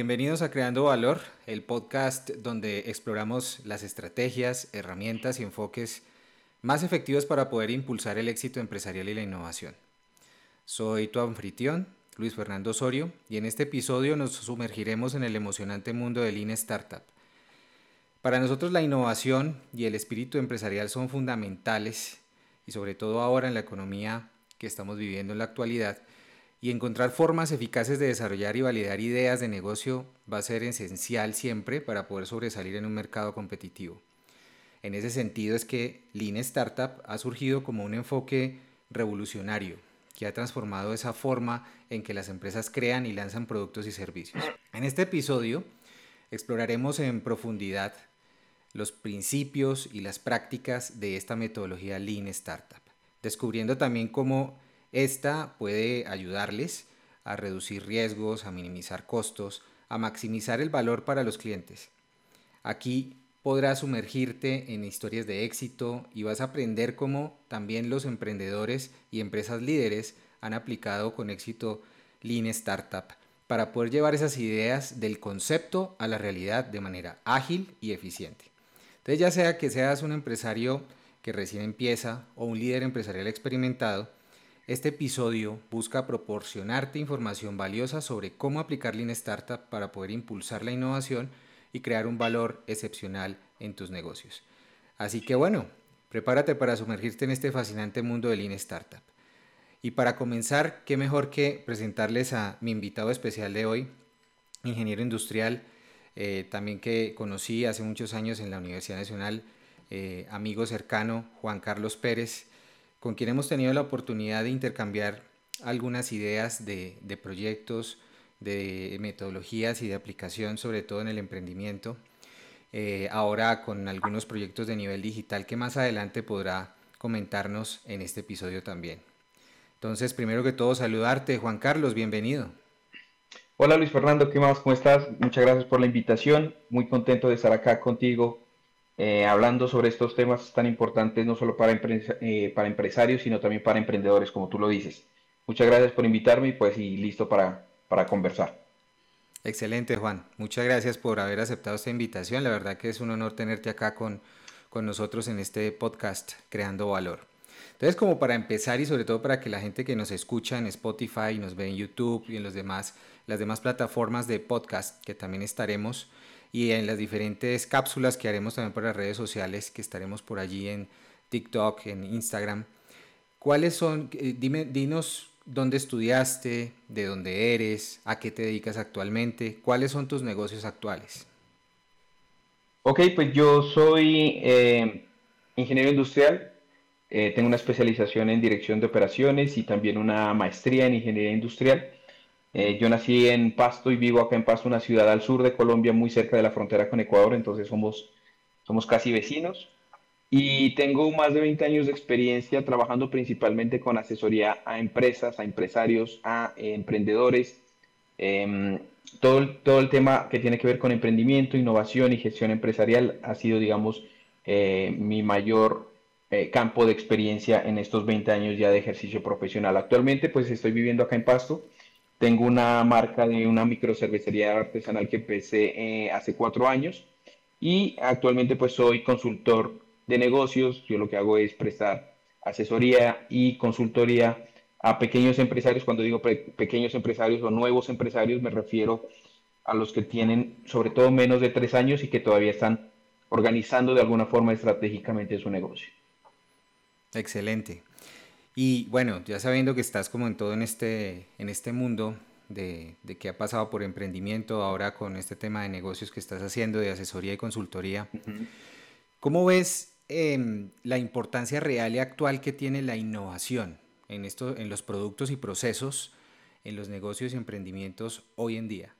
bienvenidos a Creando Valor, el podcast donde exploramos las estrategias, herramientas y enfoques más efectivos para poder impulsar el éxito empresarial y la innovación. Soy tu anfitrión, Luis Fernando Osorio, y en este episodio nos sumergiremos en el emocionante mundo del Lean Startup. Para nosotros la innovación y el espíritu empresarial son fundamentales, y sobre todo ahora en la economía que estamos viviendo en la actualidad, y encontrar formas eficaces de desarrollar y validar ideas de negocio va a ser esencial siempre para poder sobresalir en un mercado competitivo. En ese sentido es que Lean Startup ha surgido como un enfoque revolucionario que ha transformado esa forma en que las empresas crean y lanzan productos y servicios. En este episodio exploraremos en profundidad los principios y las prácticas de esta metodología Lean Startup, descubriendo también cómo esta puede ayudarles a reducir riesgos, a minimizar costos, a maximizar el valor para los clientes. Aquí podrás sumergirte en historias de éxito y vas a aprender cómo también los emprendedores y empresas líderes han aplicado con éxito Lean Startup para poder llevar esas ideas del concepto a la realidad de manera ágil y eficiente. Entonces ya sea que seas un empresario que recién empieza o un líder empresarial experimentado, este episodio busca proporcionarte información valiosa sobre cómo aplicar Lean Startup para poder impulsar la innovación y crear un valor excepcional en tus negocios. Así que bueno, prepárate para sumergirte en este fascinante mundo de Lean Startup. Y para comenzar, qué mejor que presentarles a mi invitado especial de hoy, ingeniero industrial, eh, también que conocí hace muchos años en la Universidad Nacional, eh, amigo cercano, Juan Carlos Pérez con quien hemos tenido la oportunidad de intercambiar algunas ideas de, proyectos, de metodologías y de aplicación, sobre todo en el emprendimiento. Eh, ahora con algunos proyectos de nivel digital que más adelante podrá comentarnos en este episodio también. Entonces, primero que todo, saludarte, Juan Carlos, bienvenido. Hola Luis Fernando, ¿qué más? ¿Cómo estás? Muchas gracias por la invitación. Muy contento de estar acá contigo eh, hablando sobre estos temas tan importantes, no solo para, eh, para empresarios, sino también para emprendedores, como tú lo dices. Muchas gracias por invitarme y pues y listo para, para conversar. Excelente, Juan. Muchas gracias por haber aceptado esta invitación. La verdad que es un honor tenerte acá con, con nosotros en este podcast Creando Valor. Entonces, como para empezar y sobre todo para que la gente que nos escucha en Spotify, nos ve en YouTube y en los demás, las demás plataformas de podcast que también estaremos, y en las diferentes cápsulas que haremos también por las redes sociales, que estaremos por allí en TikTok, en Instagram. ¿Cuáles son, eh, dime, dinos dónde estudiaste, de dónde eres, a qué te dedicas actualmente, cuáles son tus negocios actuales? Ok, pues yo soy eh, ingeniero industrial, eh, tengo una especialización en dirección de operaciones y también una maestría en ingeniería industrial. Eh, yo nací en Pasto y vivo acá en Pasto, una ciudad al sur de Colombia, muy cerca de la frontera con Ecuador, entonces somos, somos casi vecinos. Y tengo más de 20 años de experiencia trabajando principalmente con asesoría a empresas, a empresarios, a emprendedores. Em, todo, el, todo el tema que tiene que ver con emprendimiento, innovación y gestión empresarial ha sido, digamos, eh, mi mayor eh, campo de experiencia en estos 20 años ya de ejercicio profesional. Actualmente, pues estoy viviendo acá en Pasto tengo una marca de una microcervecería artesanal que empecé eh, hace cuatro años y actualmente pues soy consultor de negocios. Yo lo que hago es prestar asesoría y consultoría a pequeños empresarios. Cuando digo pequeños empresarios o nuevos empresarios me refiero a los que tienen sobre todo menos de tres años y que todavía están organizando de alguna forma estratégicamente su negocio. Excelente. Y bueno, ya sabiendo que estás como en todo en este, en este mundo de, que ha pasado por emprendimiento, ahora con este tema de negocios que estás haciendo, de asesoría y consultoría, ¿cómo ves em, la importancia real y actual que tiene la innovación en, esto, en los productos y procesos, en los negocios y emprendimientos hoy en día?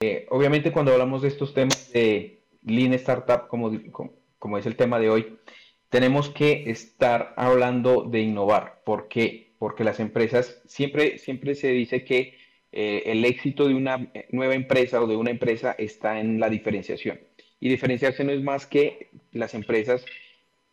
Eh, obviamente cuando hablamos de estos temas de Lean Startup, como, como es el tema de hoy, tenemos que estar hablando de innovar. ¿Por qué? Porque las empresas, siempre, siempre se dice que eh, el éxito de una nueva empresa o de una empresa está en la diferenciación. Y diferenciarse no es más que las empresas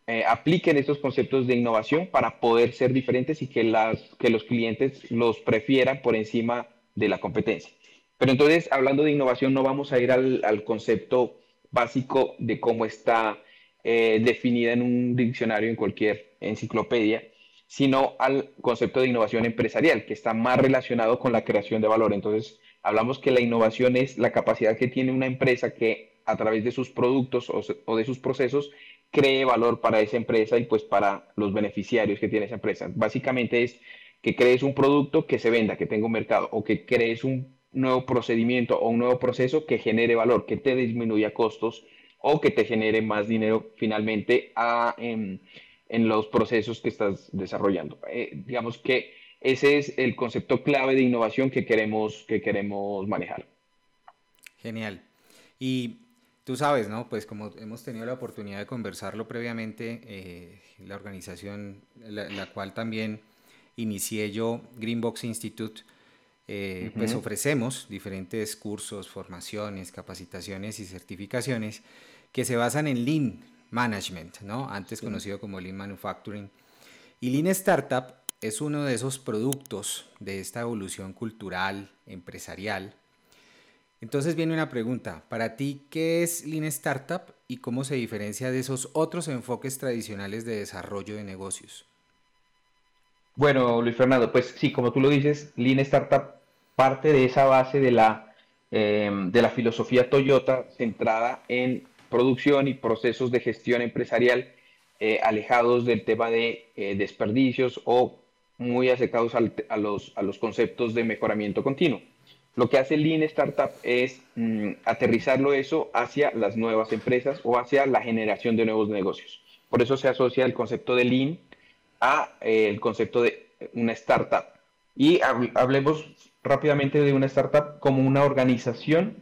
eh, apliquen estos conceptos de innovación para poder ser diferentes y que, las, que los clientes los prefieran por encima de la competencia. Pero entonces, hablando de innovación, no vamos a ir al, al concepto básico de cómo está eh, definida en un diccionario, en cualquier enciclopedia, sino al concepto de innovación empresarial, que está más relacionado con la creación de valor. Entonces, hablamos que la innovación es la capacidad que tiene una empresa que a través de sus productos o, de sus procesos cree valor para esa empresa y pues para los beneficiarios que tiene esa empresa. Básicamente es que crees un producto que se venda, que tenga un mercado, o que crees un nuevo procedimiento o un nuevo proceso que genere valor, que te disminuya costos o que te genere más dinero finalmente en, los procesos que estás desarrollando. Eh, digamos que ese es el concepto clave de innovación que queremos, que queremos manejar. Genial. Y tú sabes, ¿no? Pues como hemos tenido la oportunidad de conversarlo previamente, eh, la organización, la, cual también inicié yo, Greenbox Institute, eh, pues ofrecemos diferentes cursos, formaciones, capacitaciones y certificaciones que se basan en Lean Management, ¿no? antes conocido como Lean Manufacturing. Y Lean Startup es uno de esos productos de esta evolución cultural, empresarial. Entonces viene una pregunta, para ti, ¿qué es Lean Startup y cómo se diferencia de esos otros enfoques tradicionales de desarrollo de negocios? Bueno, Luis Fernando, pues sí, como tú lo dices, Lean Startup parte de esa base de la, eh, de la filosofía Toyota centrada en producción y procesos de gestión empresarial eh, alejados del tema de eh, desperdicios o muy acercados a, los, a los conceptos de mejoramiento continuo. Lo que hace Lean Startup es mm, aterrizarlo eso hacia las nuevas empresas o hacia la generación de nuevos negocios. Por eso se asocia el concepto de Lean a eh, el concepto de una startup. Y hablemos rápidamente de una startup como una organización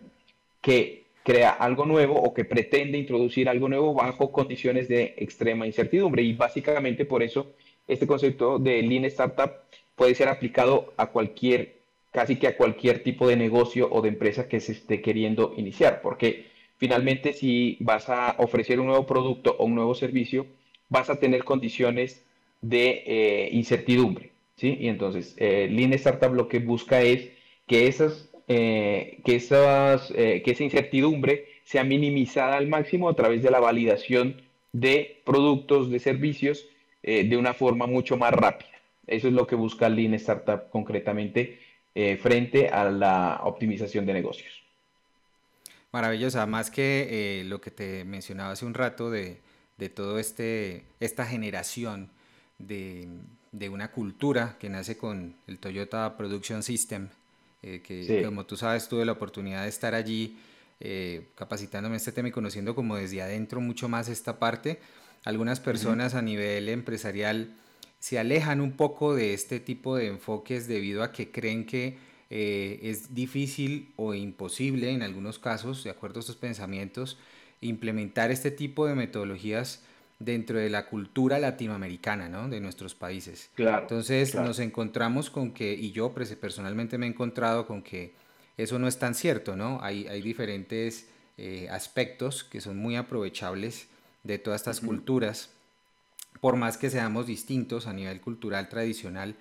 que crea algo nuevo o que pretende introducir algo nuevo bajo condiciones de extrema incertidumbre. Y básicamente por eso este concepto de Lean Startup puede ser aplicado a cualquier, casi que a cualquier tipo de negocio o de empresa que se esté queriendo iniciar, porque finalmente si vas a ofrecer un nuevo producto o un nuevo servicio, vas a tener condiciones de eh, incertidumbre. ¿Sí? Y entonces, eh, Lean Startup lo que busca es que esas eh, que, esas, eh, que esa incertidumbre sea minimizada al máximo a través de la validación de productos, de servicios, eh, de una forma mucho más rápida. Eso es lo que busca Lean Startup concretamente frente a la optimización de negocios. Maravillosa, más que lo que te mencionaba hace un rato de, de todo este esta generación de, de, una cultura que nace con el Toyota Production System eh, que como tú sabes tuve la oportunidad de estar allí eh, capacitándome en este tema y conociendo como desde adentro mucho más esta parte. Algunas personas a nivel empresarial se alejan un poco de este tipo de enfoques debido a que creen que eh, es difícil o imposible en algunos casos, de acuerdo a estos pensamientos, implementar este tipo de metodologías dentro de la cultura latinoamericana, ¿no? De nuestros países. Claro. Entonces nos encontramos con que, y yo personalmente me he encontrado con que eso no es tan cierto, ¿no? Hay, hay diferentes eh, aspectos que son muy aprovechables de todas estas culturas, por más que seamos distintos a nivel cultural tradicional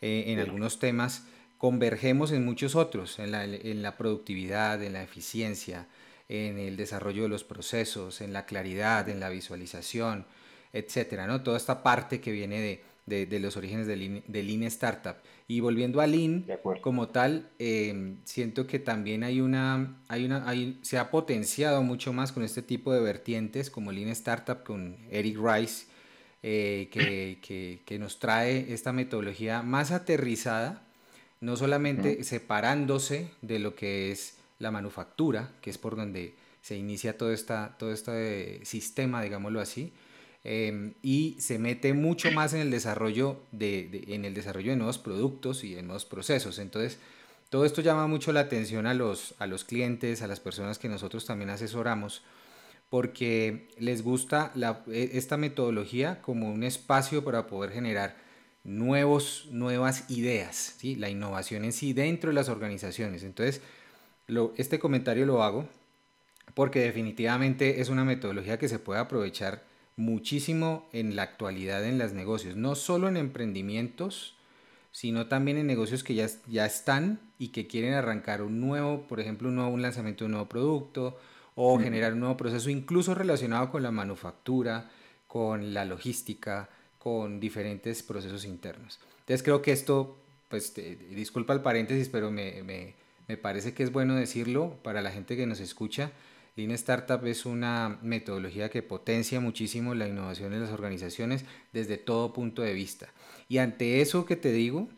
eh, en algunos temas, convergemos en muchos otros, en la, en la productividad, en la eficiencia, en el desarrollo de los procesos, en la claridad, en la visualización, etcétera, ¿no? Toda esta parte que viene de, los orígenes de Lean, Startup. Y volviendo a Lean, como tal, em, siento que también hay una, hay una, se ha potenciado mucho más con este tipo de vertientes, como Lean Startup con Eric Rice, eh, que, que, nos trae esta metodología más aterrizada, no solamente separándose de lo que es la manufactura, que es por donde se inicia todo, esta, todo este sistema, digámoslo así, em, y se mete mucho más en el, desarrollo de, en el desarrollo de nuevos productos y de nuevos procesos. Entonces, todo esto llama mucho la atención a los, a los clientes, a las personas que nosotros también asesoramos, porque les gusta e, esta metodología como un espacio para poder generar nuevos, nuevas ideas, ¿sí? la innovación en sí dentro de las organizaciones. Entonces, este comentario lo hago porque definitivamente es una metodología que se puede aprovechar muchísimo en la actualidad en los negocios, no solo en emprendimientos, sino también en negocios que ya, ya están y que quieren arrancar un nuevo, por ejemplo, un nuevo lanzamiento de un nuevo producto o generar un nuevo proceso, incluso relacionado con la manufactura, con la logística, con diferentes procesos internos. Entonces creo que esto, pues disculpa el paréntesis, pero me, me, me parece que es bueno decirlo para la gente que nos escucha. Lean Startup es una metodología que potencia muchísimo la innovación en las organizaciones desde todo punto de vista. Y ante eso que te digo,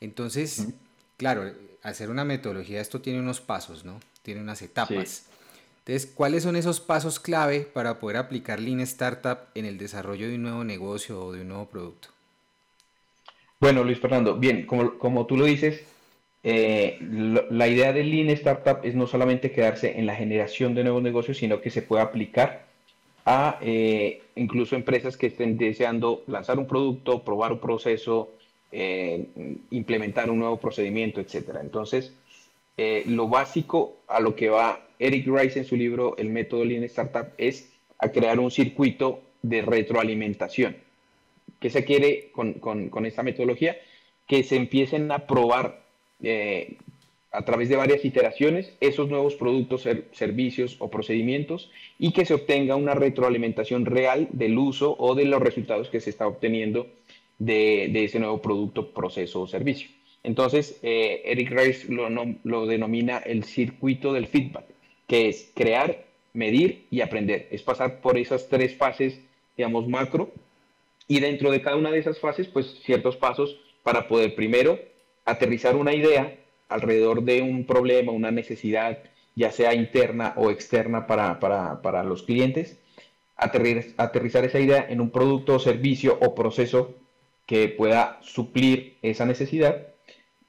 entonces, claro, hacer una metodología, esto tiene unos pasos, ¿no? Tiene unas etapas. Entonces, ¿cuáles son esos pasos clave para poder aplicar Lean Startup en el desarrollo de un nuevo negocio o de un nuevo producto? Bueno, Luis Fernando, bien, como, como tú lo dices, eh, la idea del Lean Startup es no solamente quedarse en la generación de nuevos negocios, sino que se pueda aplicar a eh, incluso empresas que estén deseando lanzar un producto, probar un proceso, eh, implementar un nuevo procedimiento, etc. Entonces, lo básico a lo que va Eric Rice en su libro El método Lean Startup es a crear un circuito de retroalimentación. ¿Qué se quiere con, con esta metodología? Que se empiecen a probar eh, a través de varias iteraciones esos nuevos productos, servicios o procedimientos y que se obtenga una retroalimentación real del uso o de los resultados que se está obteniendo de, ese nuevo producto, proceso o servicio. Entonces, eh, Eric Rice lo, lo denomina el circuito del feedback, que es crear, medir y aprender. Es pasar por esas tres fases, digamos, macro, y dentro de cada una de esas fases, pues ciertos pasos para poder primero aterrizar una idea alrededor de un problema, una necesidad, ya sea interna o externa para, los clientes, aterrizar esa idea en un producto, servicio o proceso que pueda suplir esa necesidad,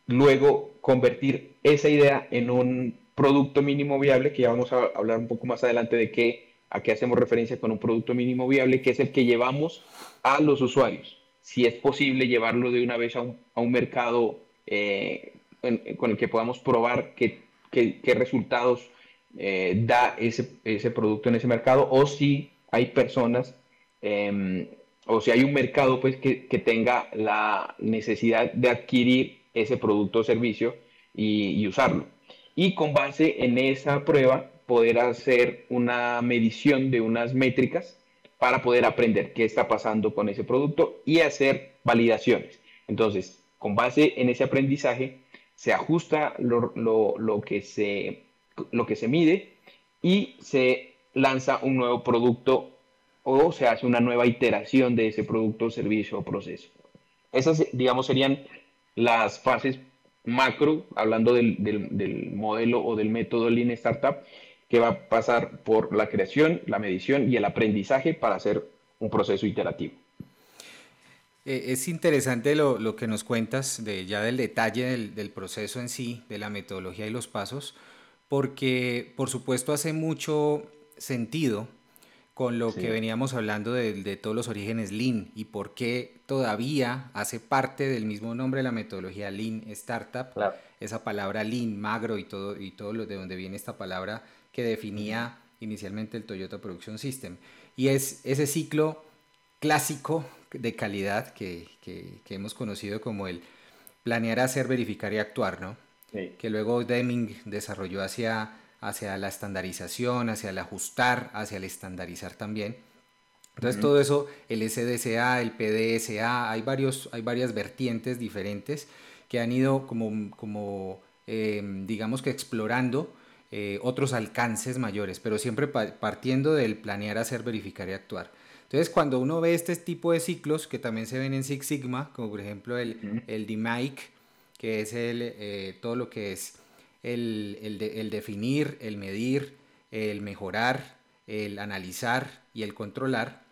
luego convertir esa idea en un producto mínimo viable, que ya vamos a hablar un poco más adelante de qué, a qué hacemos referencia con un producto mínimo viable, que es el que llevamos a los usuarios. Si es posible llevarlo de una vez a a un mercado eh, con el que podamos probar qué, resultados eh, da ese, producto en ese mercado o si hay personas em, o si hay un mercado pues que, tenga la necesidad de adquirir ese producto o servicio y usarlo. Y con base en esa prueba poder hacer una medición de unas métricas para poder aprender qué está pasando con ese producto y hacer validaciones. Entonces, con base en ese aprendizaje, se ajusta lo, que, se, lo que se mide y se lanza un nuevo producto o se hace una nueva iteración de ese producto, servicio o proceso. Esas, digamos, serían las fases macro, hablando del, del, modelo o del método Lean Startup, que va a pasar por la creación, la medición y el aprendizaje para hacer un proceso iterativo. Eh, es interesante lo, que nos cuentas de, ya del detalle del, proceso en sí, de la metodología y los pasos, porque por supuesto hace mucho sentido con lo que veníamos hablando de, todos los orígenes Lean y por qué todavía hace parte del mismo nombre de la metodología Lean Startup, esa palabra Lean, magro y todo, y todo lo de donde viene esta palabra que definía inicialmente el Toyota Production System. Y es ese ciclo clásico de calidad que, hemos conocido como el planear, hacer, verificar y actuar, ¿no? Que luego Deming desarrolló hacia, hacia la estandarización, hacia el ajustar, hacia el estandarizar también. Entonces todo eso, el SDSA, el PDSA, hay, varios, hay varias vertientes diferentes que han ido como, como em, digamos que explorando eh, otros alcances mayores, pero siempre partiendo del planear, hacer, verificar y actuar. Entonces, cuando uno ve este tipo de ciclos que también se ven en Six Sigma, como por ejemplo el, el DMAIC, que es el, eh, todo lo que es el, el, definir, el medir, el mejorar, el analizar y el controlar,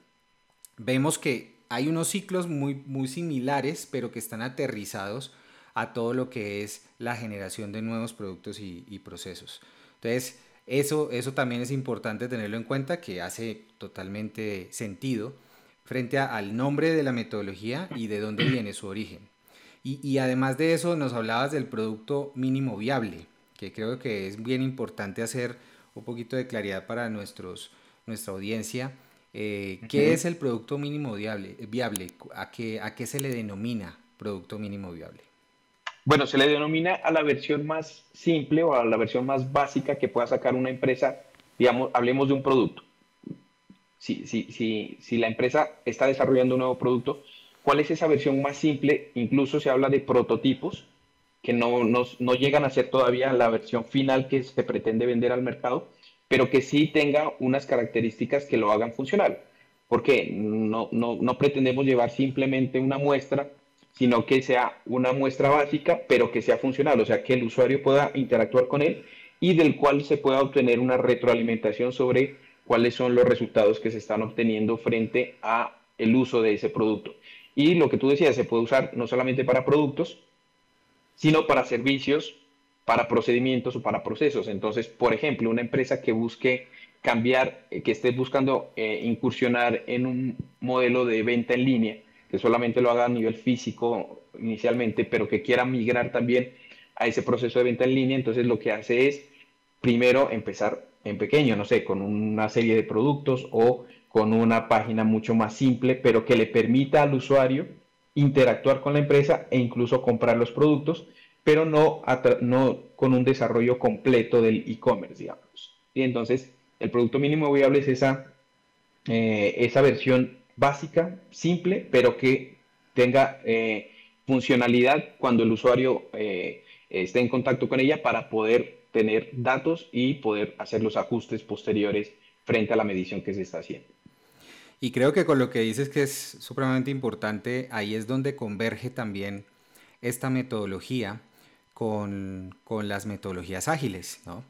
vemos que hay unos ciclos muy, muy similares, pero que están aterrizados a todo lo que es la generación de nuevos productos y, y procesos. Entonces, eso, eso también es importante tenerlo en cuenta, que hace totalmente sentido frente al nombre de la metodología y de dónde viene su origen. Y, además de eso, nos hablabas del producto mínimo viable, que creo que es bien importante hacer un poquito de claridad para nuestros, nuestra audiencia. Eh, ¿Qué es el producto mínimo viable? viable? ¿A, qué, ¿A qué se le denomina producto mínimo viable? Bueno, se le denomina a la versión más simple o a la versión más básica que pueda sacar una empresa, digamos, hablemos de un producto. Si, si, si, si la empresa está desarrollando un nuevo producto, ¿cuál es esa versión más simple? Incluso se habla de prototipos que no, no, no llegan a ser todavía la versión final que se pretende vender al mercado, pero que sí tenga unas características que lo hagan funcional. Porque no, no, no pretendemos llevar simplemente una muestra sino que sea una muestra básica, pero que sea funcional, o sea, que el usuario pueda interactuar con él y del cual se pueda obtener una retroalimentación sobre cuáles son los resultados que se están obteniendo frente a el uso de ese producto. Y lo que tú decías, se puede usar no solamente para productos, sino para servicios, para procedimientos o para procesos. Entonces, por ejemplo, una empresa que busque cambiar, eh, que esté buscando eh, incursionar en un modelo de venta en línea, que solamente lo haga a nivel físico inicialmente, pero que quiera migrar también a ese proceso de venta en línea, entonces lo que hace es primero empezar en pequeño, no sé, con una serie de productos o con una página mucho más simple, pero que le permita al usuario interactuar con la empresa e incluso comprar los productos, pero no, con un desarrollo completo del e-commerce, digamos. Y entonces el producto mínimo viable es esa, eh, esa versión básica, simple, pero que tenga eh, funcionalidad cuando el usuario eh, esté en contacto con ella para poder tener datos y poder hacer los ajustes posteriores frente a la medición que se está haciendo. Y creo que con lo que dices que es supremamente importante, ahí es donde converge también esta metodología con, con las metodologías ágiles, ¿no?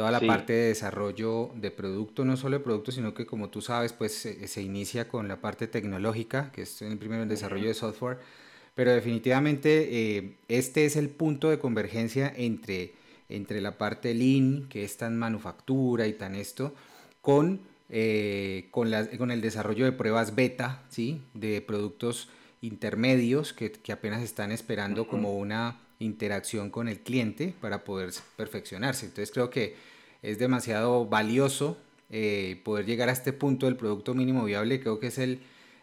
Toda la parte de desarrollo de producto, no solo de producto, sino que como tú sabes, pues se, inicia con la parte tecnológica, que es el primero el desarrollo de software, pero definitivamente eh, este es el punto de convergencia entre, entre la parte lean, que es tan manufactura y tan esto, con, eh, con, la, con el desarrollo de pruebas beta, ¿sí? de productos intermedios que, que apenas están esperando como una interacción con el cliente para poder perfeccionarse. Entonces creo que es demasiado valioso eh, poder llegar a este punto del producto mínimo viable. Creo que es el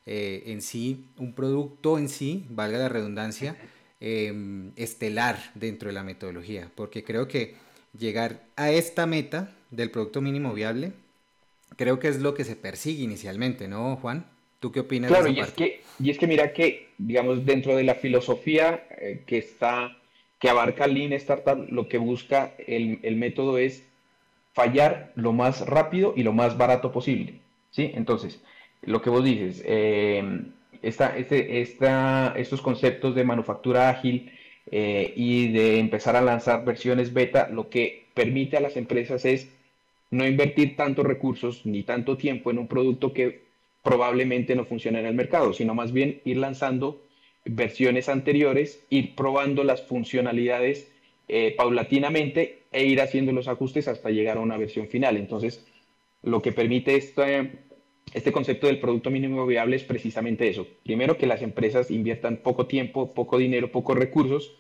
eh, en sí, un producto en sí, valga la redundancia, em, estelar dentro de la metodología, porque creo que llegar a esta meta del producto mínimo viable, creo que es lo que se persigue inicialmente, ¿no, Juan? ¿Tú qué opinas? Claro, y, Es que, y es que mira que, digamos, dentro de la filosofía eh, que está, que abarca Lean Startup, lo que busca el, el método es fallar lo más rápido y lo más barato posible. ¿sí? Entonces, lo que vos dices, eh, este, estos conceptos de manufactura ágil eh, y de empezar a lanzar versiones beta, lo que permite a las empresas es no invertir tantos recursos ni tanto tiempo en un producto que probablemente no funcione en el mercado, sino más bien ir lanzando versiones anteriores, ir probando las funcionalidades eh, paulatinamente e ir haciendo los ajustes hasta llegar a una versión final. Entonces, lo que permite este, este concepto del producto mínimo viable es precisamente eso. Primero, que las empresas inviertan poco tiempo, poco dinero, pocos recursos,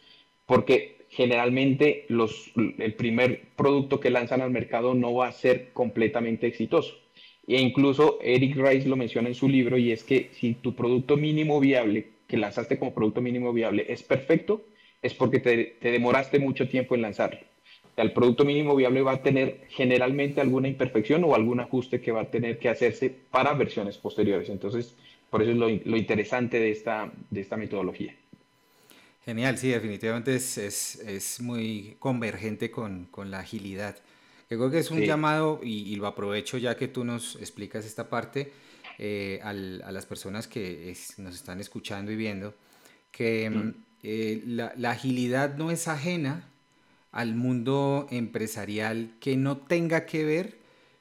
porque generalmente los, el primer producto que lanzan al mercado no va a ser completamente exitoso. E incluso Eric Rice lo menciona en su libro y es que si tu producto mínimo viable que lanzaste como producto mínimo viable es perfecto, es porque te, demoraste mucho tiempo en lanzarlo. El producto mínimo viable va a tener generalmente alguna imperfección o algún ajuste que va a tener que hacerse para versiones posteriores. Entonces, por eso es lo, interesante de esta, de esta metodología. Genial, sí, definitivamente es, es, muy convergente con, con, la agilidad. Yo creo que es un llamado, y, lo aprovecho ya que tú nos explicas esta parte, eh, a las personas que nos están escuchando y viendo, que mm. Eh, la, agilidad no es ajena al mundo empresarial que no tenga que ver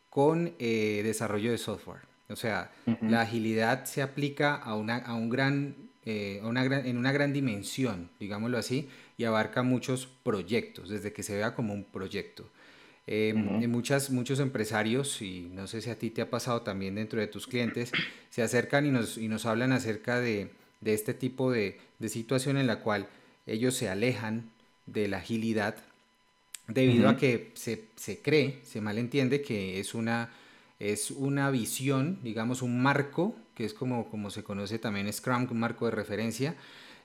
con eh, desarrollo de software. O sea, la agilidad se aplica a una, a un gran, eh, una en una gran dimensión, digámoslo así, y abarca muchos proyectos, desde que se vea como un proyecto. Em, muchas, muchos empresarios, y no sé si a ti te ha pasado también dentro de tus clientes, se acercan y nos, y nos hablan acerca de, de este tipo de, situación en la cual ellos se alejan de la agilidad debido a que se, cree, se malentiende que es una, es una visión, digamos un marco, que es como, como se conoce también Scrum, un marco de referencia,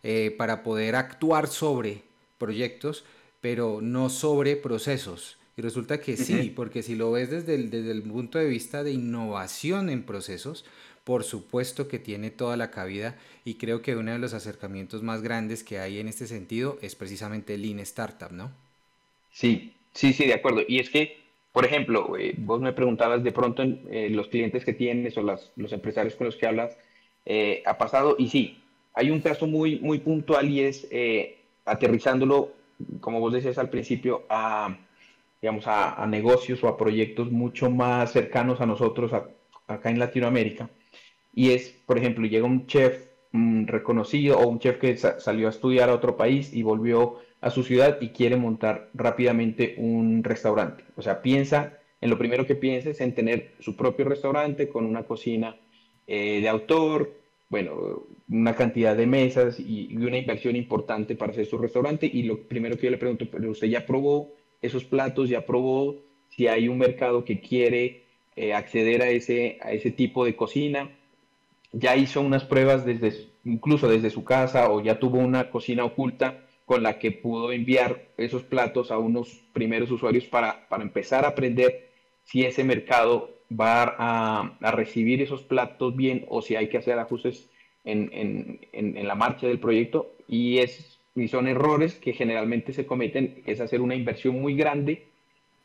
eh, para poder actuar sobre proyectos, pero no sobre procesos. Y resulta que sí, porque si lo ves desde el, desde el punto de vista de innovación en procesos, por supuesto que tiene toda la cabida y creo que uno de los acercamientos más grandes que hay en este sentido es precisamente Lean Startup, ¿no? Sí, sí, sí, de acuerdo. Y es que, por ejemplo, eh, vos me preguntabas de pronto en eh, los clientes que tienes o las, los empresarios con los que hablas, eh, ha pasado, y sí, hay un caso muy, muy puntual y es aterrizándolo, como vos decías al principio, a, digamos, a, negocios o a proyectos mucho más cercanos a nosotros acá en Latinoamérica y es, por ejemplo, llega un chef mm, reconocido o un chef que salió a estudiar a otro país y volvió a su ciudad y quiere montar rápidamente un restaurante. O sea, piensa, en lo primero que piensa es en tener su propio restaurante con una cocina eh, de autor, bueno, una cantidad de mesas y, una inversión importante para hacer su restaurante. Y lo primero que yo le pregunto, pero usted ya probó esos platos, ya probó si hay un mercado que quiere eh, acceder a ese, a ese tipo de cocina ya hizo unas pruebas desde, incluso desde su casa o ya tuvo una cocina oculta con la que pudo enviar esos platos a unos primeros usuarios para, empezar a aprender si ese mercado va a, recibir esos platos bien o si hay que hacer ajustes en, la marcha del proyecto. Y, es, y son errores que generalmente se cometen, es hacer una inversión muy grande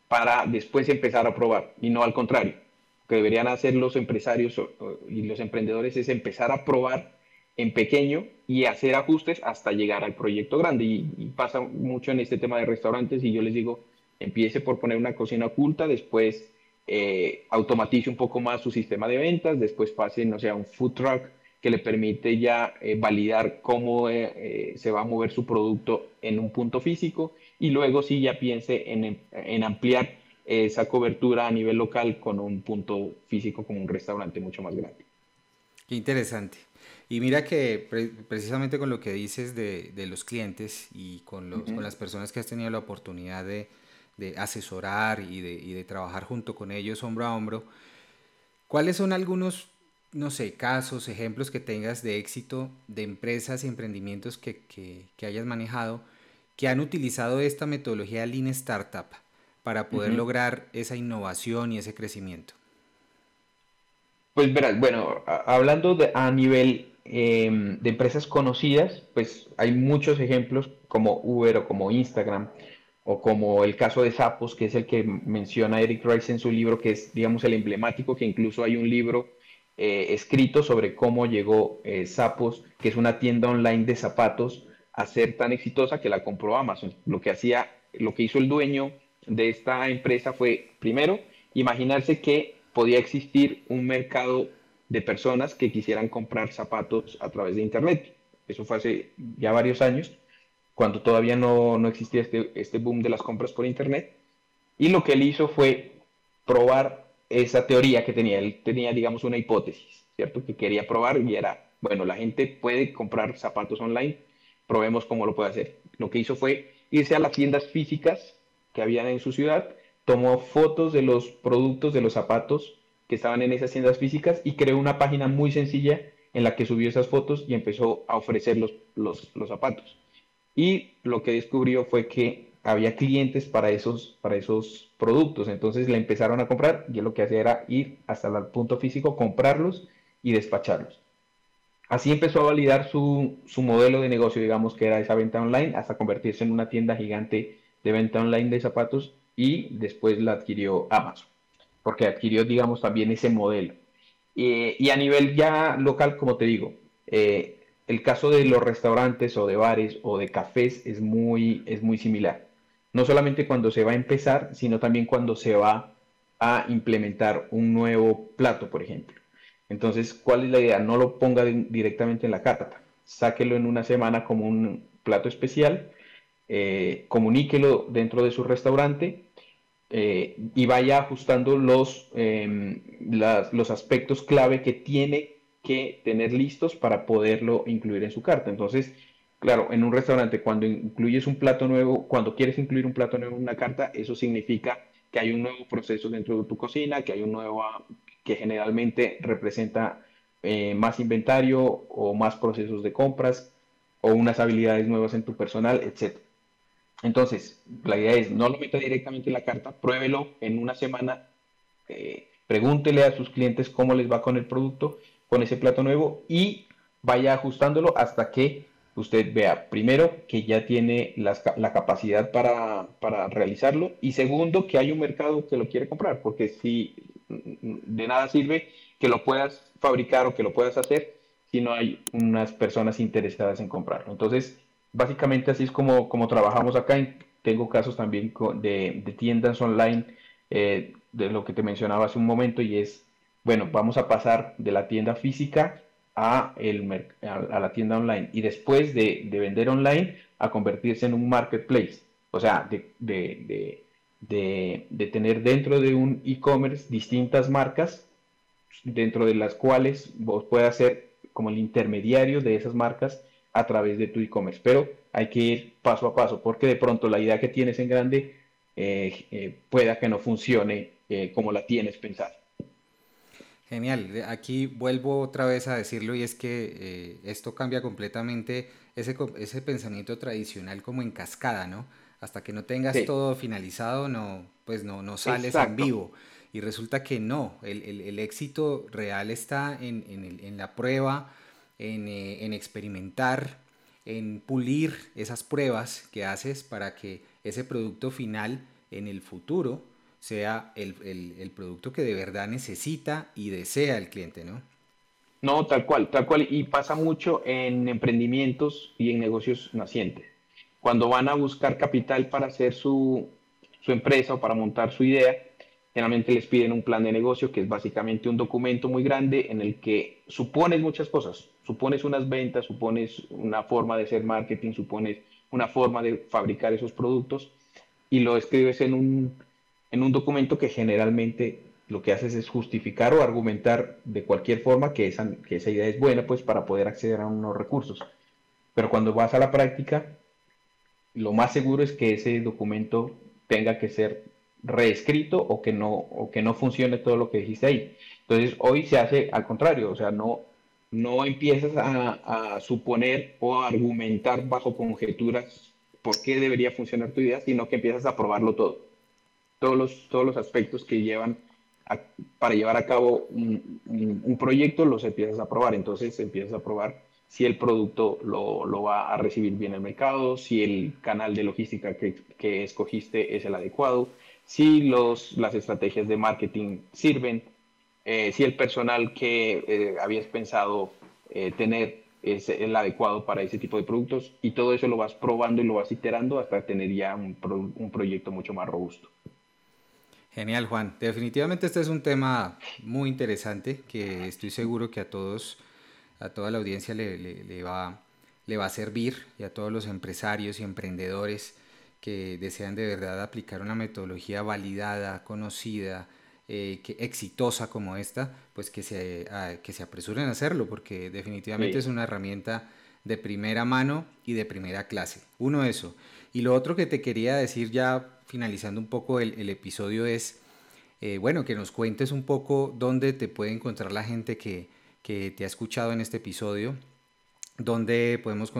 para después empezar a probar y no al contrario que deberían hacer los empresarios y los emprendedores es empezar a probar en pequeño y hacer ajustes hasta llegar al proyecto grande. Y, pasa mucho en este tema de restaurantes y yo les digo, empiece por poner una cocina oculta, después eh, automatice un poco más su sistema de ventas, después pase, no sé, a un food truck que le permite ya eh, validar cómo eh, se va a mover su producto en un punto físico y luego sí ya piense en, en ampliar esa cobertura a nivel local con un punto físico como un restaurante mucho más grande. Qué interesante. Y mira que precisamente con lo que dices de, de los clientes y con, los, con, las personas que has tenido la oportunidad de, de asesorar y, y de, trabajar junto con ellos hombro a hombro, ¿cuáles son algunos, no sé, casos, ejemplos que tengas de éxito de empresas y emprendimientos que, que, que hayas manejado que han utilizado esta metodología Lean Startup para poder lograr esa innovación y ese crecimiento? Pues verás, bueno, hablando de, a nivel em, de empresas conocidas, pues hay muchos ejemplos como Uber o como Instagram o como el caso de Sapos, que es el que menciona Eric Rice en su libro, que es, digamos, el emblemático, que incluso hay un libro eh, escrito sobre cómo llegó eh, que es una tienda online de zapatos, a ser tan exitosa que la compró Amazon. Lo que hacía, lo que hizo el dueño de esta empresa fue, primero, imaginarse que podía existir un mercado de personas que quisieran comprar zapatos a través de Internet. Eso fue hace ya varios años, cuando todavía no, no existía este, este boom de las compras por Internet. Y lo que él hizo fue probar esa teoría que tenía. Él tenía, digamos, una hipótesis, ¿cierto? Que quería probar y era, bueno, la gente puede comprar zapatos online, probemos cómo lo puede hacer. Lo que hizo fue irse a las tiendas físicas que habían en su ciudad, tomó fotos de los productos, de los zapatos que estaban en esas tiendas físicas y creó una página muy sencilla en la que subió esas fotos y empezó a ofrecer los, los, zapatos. Y lo que descubrió fue que había clientes para esos, para esos productos, entonces le empezaron a comprar y lo que hacía era ir hasta el punto físico, comprarlos y despacharlos. Así empezó a validar su, su modelo de negocio, digamos que era esa venta online, hasta convertirse en una tienda gigante de venta online de zapatos y después la adquirió Amazon, porque adquirió, digamos, también ese modelo. y a nivel ya local, como te digo, eh, el caso de los restaurantes o de bares o de cafés es muy, es muy similar. No solamente cuando se va a empezar, sino también cuando se va a implementar un nuevo plato, por ejemplo. Entonces, ¿cuál es la idea? No lo ponga directamente en la carta. Sáquelo en una semana como un plato especial eh, comuníquelo dentro de su restaurante eh, y vaya ajustando los, em, los aspectos clave que tiene que tener listos para poderlo incluir en su carta. Entonces, claro, en un restaurante cuando incluyes un plato nuevo, cuando quieres incluir un plato nuevo en una carta, eso significa que hay un nuevo proceso dentro de tu cocina, que hay un nuevo, que generalmente representa eh, más inventario o más procesos de compras o unas habilidades nuevas en tu personal, etc. Entonces, la idea es no lo meta directamente en la carta, pruébelo en una semana, eh, pregúntele a sus clientes cómo les va con el producto, con ese plato nuevo y vaya ajustándolo hasta que usted vea, primero, que ya tiene la capacidad para, para, realizarlo y segundo, que hay un mercado que lo quiere comprar, porque si de nada sirve que lo puedas fabricar o que lo puedas hacer si no hay unas personas interesadas en comprarlo. Entonces, básicamente así es como, como trabajamos acá. Tengo casos también de, de tiendas online, eh, de lo que te mencionaba hace un momento, y es, bueno, vamos a pasar de la tienda física a, el, a, la tienda online y después de, de, vender online a convertirse en un marketplace. O sea, de, de, de tener dentro de un e-commerce distintas marcas dentro de las cuales vos puedas ser como el intermediario de esas marcas a través de tu e-commerce. Pero hay que ir paso a paso porque de pronto la idea que tienes en grande eh, eh, pueda que no funcione eh, como la tienes pensada. Genial, aquí vuelvo otra vez a decirlo y es que esto cambia completamente ese, ese pensamiento tradicional como en cascada, ¿no? Hasta que no tengas todo finalizado, no, pues no, no sales en vivo. Y resulta que no, el, el, éxito real está en, en, en la prueba, en, en experimentar, en pulir esas pruebas que haces para que ese producto final en el futuro sea el, el, producto que de verdad necesita y desea el cliente, ¿no? No, tal cual, tal cual. Y pasa mucho en emprendimientos y en negocios nacientes. Cuando van a buscar capital para hacer su, su empresa o para montar su idea, generalmente les piden un plan de negocio que es básicamente un documento muy grande en el que supones muchas cosas. Supones unas ventas, supones una forma de hacer marketing, supones una forma de fabricar esos productos y lo escribes en un, en un documento que generalmente lo que haces es justificar o argumentar de cualquier forma que esa, que esa idea es buena pues para poder acceder a unos recursos. Pero cuando vas a la práctica, lo más seguro es que ese documento tenga que ser reescrito o que no o que no funcione todo lo que dijiste ahí. Entonces hoy se hace al contrario, o sea, no, no empiezas a, suponer o a argumentar bajo conjeturas por qué debería funcionar tu idea, sino que empiezas a probarlo todo. Todos los, todos los aspectos que llevan para llevar a cabo un, proyecto los empiezas a probar. Entonces empiezas a probar si el producto lo, lo, va a recibir bien el mercado, si el canal de logística que, que escogiste es el adecuado, si los, las estrategias de marketing sirven, eh, si el personal que eh, habías pensado eh, tener es el adecuado para ese tipo de productos y todo eso lo vas probando y lo vas iterando hasta tener ya un, un proyecto mucho más robusto. Genial, Juan. Definitivamente este es un tema muy interesante que estoy seguro que a todos, a toda la audiencia le, le, le, va, le va a servir y a todos los empresarios y emprendedores que desean de verdad aplicar una metodología validada, conocida, eh, que, exitosa como esta, pues que se, que se apresuren a hacerlo, porque definitivamente es una herramienta de primera mano y de primera clase. Uno, eso. Y lo otro que te quería decir ya finalizando un poco el, episodio es, eh, bueno, que nos cuentes un poco dónde te puede encontrar la gente que, que te ha escuchado en este episodio, dónde podemos,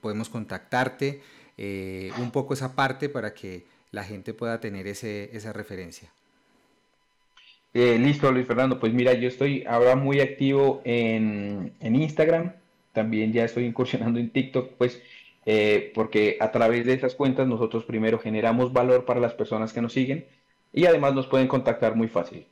podemos contactarte, eh, un poco esa parte para que la gente pueda tener ese, esa referencia. Eh, listo, Luis Fernando. Pues mira, yo estoy ahora muy activo en, en Instagram, también ya estoy incursionando en TikTok, pues eh, porque a través de esas cuentas nosotros primero generamos valor para las personas que nos siguen y además nos pueden contactar muy fácil.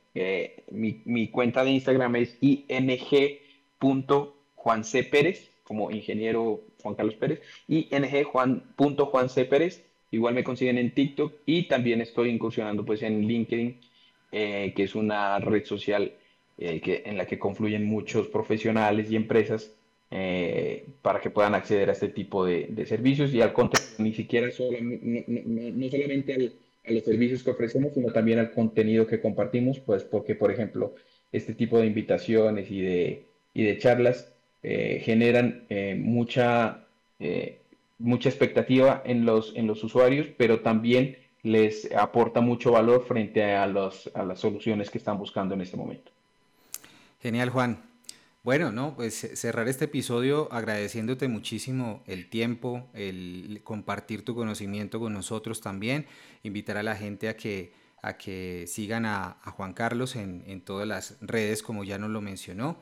mi, mi, cuenta de Instagram es ing.juancpérez, como ingeniero Juan Carlos Pérez, y ngjuan.juanc Pérez. Igual me consiguen en TikTok y también estoy incursionando pues en LinkedIn, eh, que es una red social eh, que, en la que confluyen muchos profesionales y empresas eh, para que puedan acceder a este tipo de, de servicios y al contenido, ni siquiera solo, no, no, solamente a los servicios que ofrecemos, sino también al contenido que compartimos, pues porque, por ejemplo, este tipo de invitaciones y de, y de charlas eh, generan eh, mucha, eh, mucha expectativa en los, en los usuarios, pero también les aporta mucho valor frente a, los, a las soluciones que están buscando en este momento. Genial, Juan. Bueno, no, pues cerrar este episodio agradeciéndote muchísimo el tiempo, el compartir tu conocimiento con nosotros también, invitar a la gente a que, a que sigan a, Juan Carlos en, todas las redes, como ya nos lo mencionó.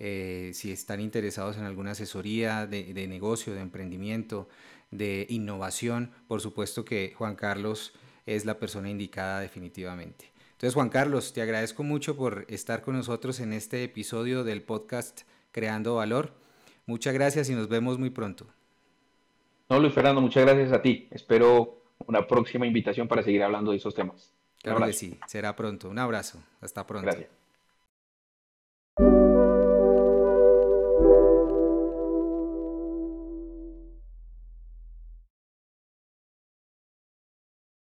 Eh, si están interesados en alguna asesoría de, de, negocio, de emprendimiento, de innovación, por supuesto que Juan Carlos es la persona indicada definitivamente. Entonces, Juan Carlos, te agradezco mucho por estar con nosotros en este episodio del podcast Creando Valor. Muchas gracias y nos vemos muy pronto. No, Luis Fernando, muchas gracias a ti. Espero una próxima invitación para seguir hablando de esos temas. Claro que sí, será pronto. Un abrazo. Hasta pronto. Gracias.